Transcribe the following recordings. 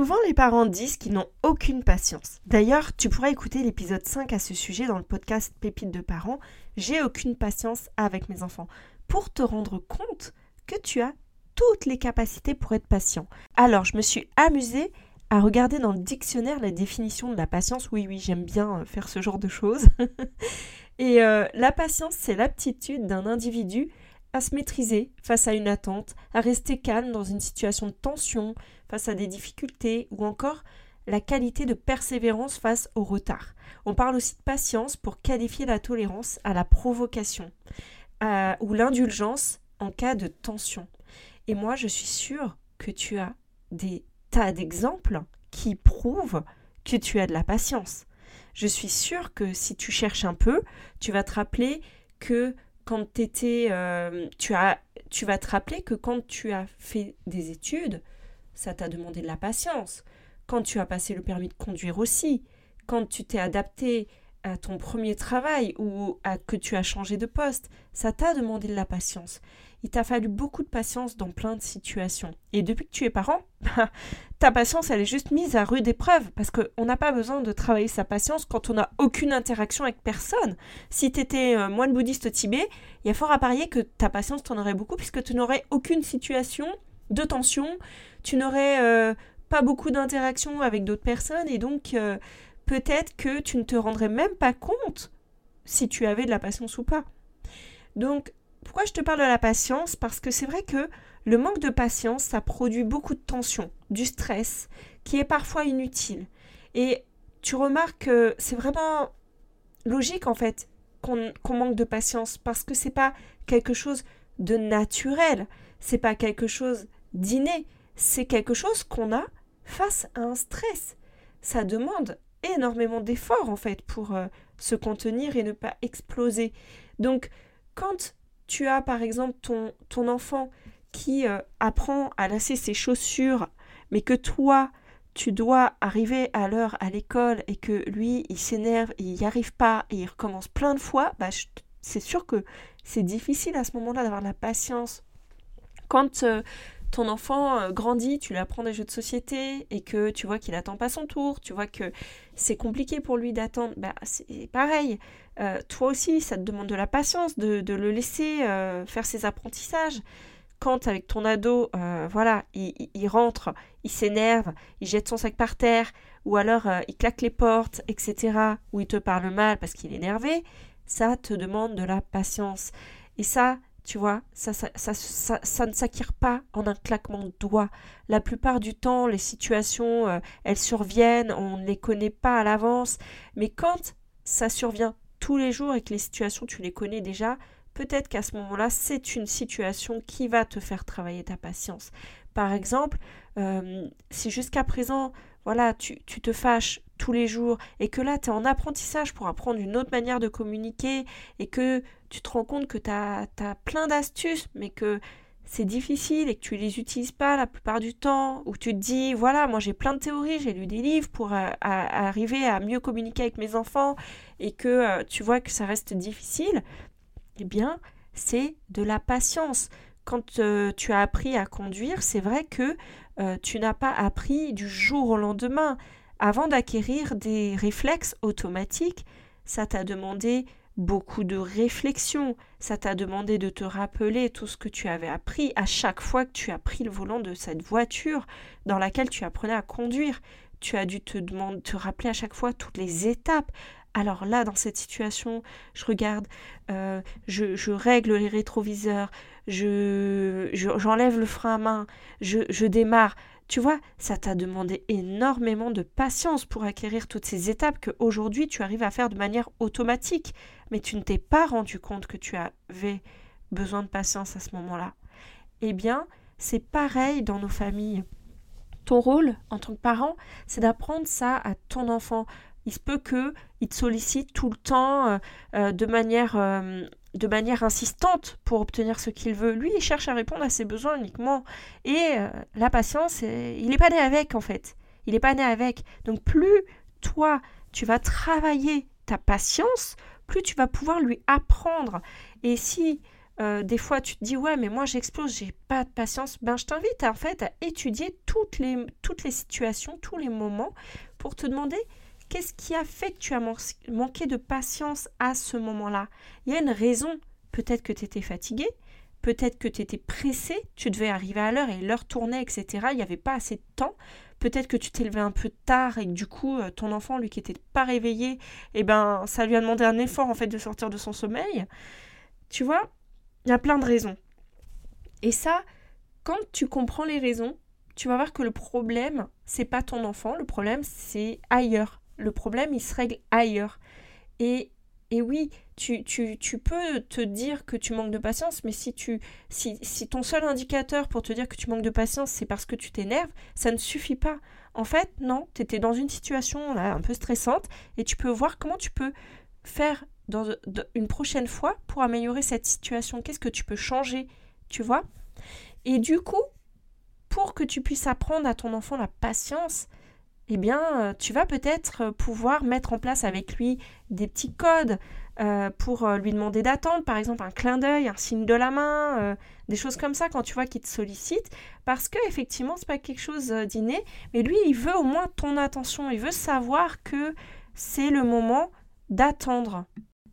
Souvent, les parents disent qu'ils n'ont aucune patience. D'ailleurs, tu pourras écouter l'épisode 5 à ce sujet dans le podcast Pépites de parents. J'ai aucune patience avec mes enfants. Pour te rendre compte que tu as toutes les capacités pour être patient. Alors, je me suis amusée à regarder dans le dictionnaire la définition de la patience. Oui, oui, j'aime bien euh, faire ce genre de choses. Et euh, la patience, c'est l'aptitude d'un individu à se maîtriser face à une attente, à rester calme dans une situation de tension, face à des difficultés ou encore la qualité de persévérance face au retard. On parle aussi de patience pour qualifier la tolérance à la provocation ou l'indulgence en cas de tension. Et moi, je suis sûre que tu as des tas d'exemples qui prouvent que tu as de la patience. Je suis sûre que si tu cherches un peu, tu vas te rappeler que quand étais, euh, tu, as, tu vas te rappeler que quand tu as fait des études, ça t'a demandé de la patience. Quand tu as passé le permis de conduire aussi, quand tu t'es adapté à ton premier travail ou à que tu as changé de poste, ça t'a demandé de la patience il t'a fallu beaucoup de patience dans plein de situations. Et depuis que tu es parent, ta patience, elle est juste mise à rude épreuve, parce qu'on n'a pas besoin de travailler sa patience quand on n'a aucune interaction avec personne. Si tu étais euh, moine bouddhiste au Tibet, il y a fort à parier que ta patience, t'en aurais beaucoup, puisque tu n'aurais aucune situation de tension, tu n'aurais euh, pas beaucoup d'interaction avec d'autres personnes, et donc euh, peut-être que tu ne te rendrais même pas compte si tu avais de la patience ou pas. Donc, pourquoi je te parle de la patience? Parce que c'est vrai que le manque de patience, ça produit beaucoup de tension, du stress, qui est parfois inutile. Et tu remarques que c'est vraiment logique en fait qu'on manque de patience parce que c'est pas quelque chose de naturel, c'est pas quelque chose d'inné, c'est quelque chose qu'on a face à un stress. Ça demande énormément d'efforts en fait pour euh, se contenir et ne pas exploser. Donc quand tu as par exemple ton, ton enfant qui euh, apprend à lasser ses chaussures, mais que toi, tu dois arriver à l'heure à l'école et que lui, il s'énerve, il n'y arrive pas et il recommence plein de fois, bah, c'est sûr que c'est difficile à ce moment-là d'avoir la patience. Quand euh, ton enfant euh, grandit, tu lui apprends des jeux de société et que tu vois qu'il n'attend pas son tour, tu vois que c'est compliqué pour lui d'attendre, bah, c'est pareil. Euh, toi aussi, ça te demande de la patience de, le laisser euh, faire ses apprentissages. Quand avec ton ado, voilà, il, rentre, il s'énerve, il jette son sac par terre, ou alors il claque les portes, etc., ou il te parle mal parce qu'il est énervé, ça te demande de la patience. Et ça, tu vois, ça, ne s'acquiert pas en un claquement de doigts. La plupart du temps, les situations, euh, elles surviennent, on ne les connaît pas à l'avance. Mais quand ça survient tous les jours et que les situations, tu les connais déjà, peut-être qu'à ce moment-là, c'est une situation qui va te faire travailler ta patience. Par exemple, euh, si jusqu'à présent, voilà, tu, tu te fâches tous les jours et que là, tu es en apprentissage pour apprendre une autre manière de communiquer et que tu te rends compte que tu as, plein d'astuces, mais que c'est difficile et que tu les utilises pas la plupart du temps, ou tu te dis, voilà, moi j'ai plein de théories, j'ai lu des livres pour euh, arriver à mieux communiquer avec mes enfants, et que euh, tu vois que ça reste difficile, eh bien, c'est de la patience. Quand euh, tu as appris à conduire, c'est vrai que tu n'as pas appris du jour au lendemain. Avant d'acquérir des réflexes automatiques, ça t'a demandé beaucoup de réflexion, ça t'a demandé de te rappeler tout ce que tu avais appris à chaque fois que tu as pris le volant de cette voiture dans laquelle tu apprenais à conduire. Tu as dû te rappeler à chaque fois toutes les étapes. Alors là, dans cette situation, je regarde, euh, je, règle les rétroviseurs, je, j'enlève le frein à main, je, je démarre. Tu vois, ça t'a demandé énormément de patience pour acquérir toutes ces étapes que aujourd'hui tu arrives à faire de manière automatique, mais tu ne t'es pas rendu compte que tu avais besoin de patience à ce moment-là. Eh bien, c'est pareil dans nos familles. Ton rôle en tant que parent, c'est d'apprendre ça à ton enfant. Il se peut que il te sollicite tout le temps euh, euh, de manière euh, de manière insistante pour obtenir ce qu'il veut. Lui, il cherche à répondre à ses besoins uniquement. Et la patience, il n'est pas né avec en fait. Il n'est pas né avec. Donc plus toi, tu vas travailler ta patience, plus tu vas pouvoir lui apprendre. Et si des fois tu te dis ouais mais moi j'explose, j'ai pas de patience, ben je t'invite en fait à étudier toutes les, toutes les situations, tous les moments pour te demander Qu'est-ce qui a fait que tu as manqué de patience à ce moment-là? Il y a une raison. Peut-être que tu étais fatigué, peut-être que tu étais pressé, tu devais arriver à l'heure et l'heure tournait, etc. Il n'y avait pas assez de temps. Peut-être que tu t'es levé un peu tard et que du coup, euh, ton enfant, lui qui n'était pas réveillé, eh ben, ça lui a demandé un effort en fait de sortir de son sommeil. Tu vois, il y a plein de raisons. Et ça, quand tu comprends les raisons, tu vas voir que le problème, c'est pas ton enfant, le problème, c'est ailleurs le problème, il se règle ailleurs. Et, et oui, tu, tu, tu, peux te dire que tu manques de patience, mais si, tu, si, si ton seul indicateur pour te dire que tu manques de patience, c'est parce que tu t'énerves, ça ne suffit pas. En fait, non, tu étais dans une situation là, un peu stressante et tu peux voir comment tu peux faire dans, une prochaine fois pour améliorer cette situation. Qu'est-ce que tu peux changer, tu vois? Et du coup, pour que tu puisses apprendre à ton enfant la patience, eh bien, euh, tu vas peut-être euh, pouvoir mettre en place avec lui des petits codes euh, pour lui demander d'attendre, par exemple un clin d'œil, un signe de la main, des choses comme ça quand tu vois qu'il te sollicite, parce que effectivement c'est pas quelque chose d'inné, mais lui il veut au moins ton attention, il veut savoir que c'est le moment d'attendre.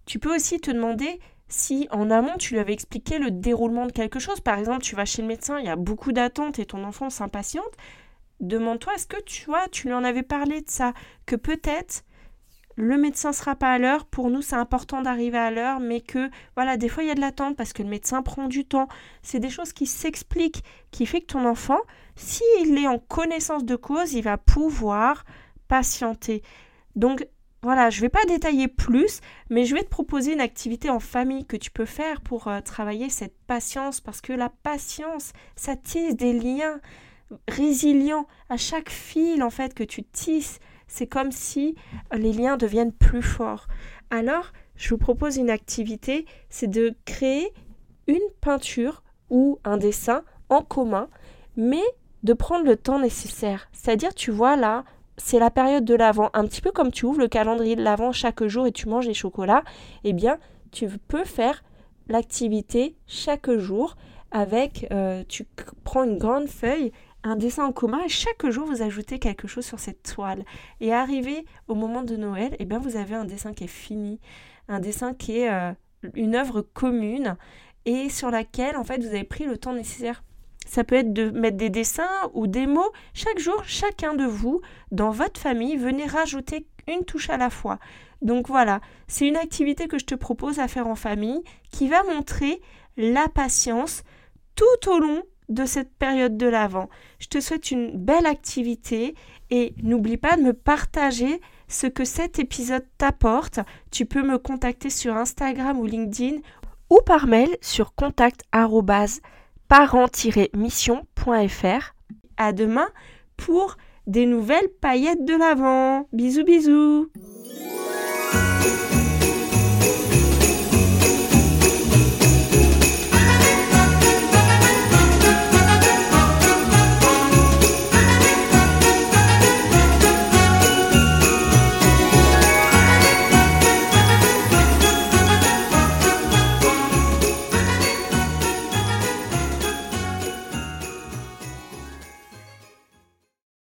Tu peux aussi te demander si en amont tu lui avais expliqué le déroulement de quelque chose, par exemple tu vas chez le médecin, il y a beaucoup d'attentes et ton enfant s'impatiente, demande-toi, est-ce que tu vois, tu lui en avais parlé de ça, que peut-être le médecin sera pas à l'heure, pour nous c'est important d'arriver à l'heure, mais que voilà, des fois il y a de l'attente parce que le médecin prend du temps. C'est des choses qui s'expliquent, qui fait que ton enfant, s'il est en connaissance de cause, il va pouvoir patienter. Donc voilà, je ne vais pas détailler plus, mais je vais te proposer une activité en famille que tu peux faire pour euh, travailler cette patience, parce que la patience, ça tisse des liens résilient à chaque fil en fait que tu tisses. C'est comme si euh, les liens deviennent plus forts. Alors, je vous propose une activité, c'est de créer une peinture ou un dessin en commun, mais de prendre le temps nécessaire. C'est-à-dire, tu vois là, c'est la période de l'avant, un petit peu comme tu ouvres le calendrier de l'avant chaque jour et tu manges les chocolats, eh bien, tu peux faire l'activité chaque jour avec, euh, tu prends une grande feuille un dessin en commun et chaque jour vous ajoutez quelque chose sur cette toile. Et arrivé au moment de Noël, et eh bien vous avez un dessin qui est fini, un dessin qui est euh, une œuvre commune et sur laquelle en fait vous avez pris le temps nécessaire. Ça peut être de mettre des dessins ou des mots. Chaque jour, chacun de vous, dans votre famille, venez rajouter une touche à la fois. Donc voilà, c'est une activité que je te propose à faire en famille qui va montrer la patience tout au long de cette période de l'Avent. Je te souhaite une belle activité et n'oublie pas de me partager ce que cet épisode t'apporte. Tu peux me contacter sur Instagram ou LinkedIn ou par mail sur contact@parent-mission.fr. À demain pour des nouvelles paillettes de l'Avent. Bisous bisous.